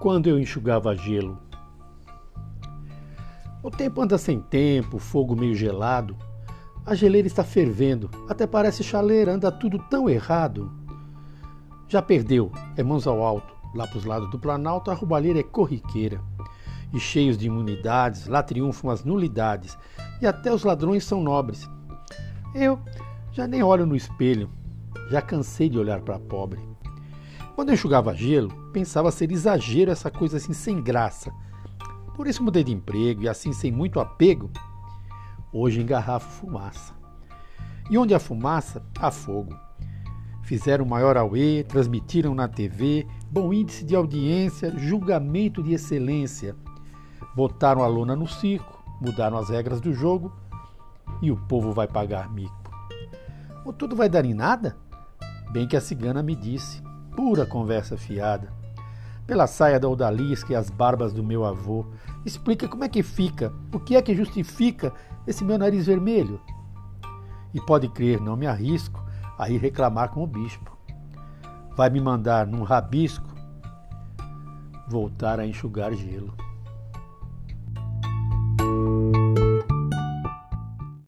quando eu enxugava gelo. O tempo anda sem tempo, fogo meio gelado. A geleira está fervendo, até parece chaleira, anda tudo tão errado. Já perdeu, é mãos ao alto. Lá para os lados do Planalto, a roubalheira é corriqueira. E cheios de imunidades, lá triunfam as nulidades. E até os ladrões são nobres. Eu já nem olho no espelho, já cansei de olhar para pobre. Quando eu enxugava gelo, pensava ser exagero essa coisa assim sem graça. Por isso mudei de emprego e assim sem muito apego, hoje engarrafo fumaça. E onde há fumaça, há fogo. Fizeram maior auê, transmitiram na TV, bom índice de audiência, julgamento de excelência. Botaram a lona no circo, mudaram as regras do jogo e o povo vai pagar mico. Ou tudo vai dar em nada? Bem que a cigana me disse pura conversa fiada. Pela saia da odalisca e as barbas do meu avô, explica como é que fica, o que é que justifica esse meu nariz vermelho. E pode crer, não me arrisco a ir reclamar com o bispo. Vai me mandar num rabisco voltar a enxugar gelo.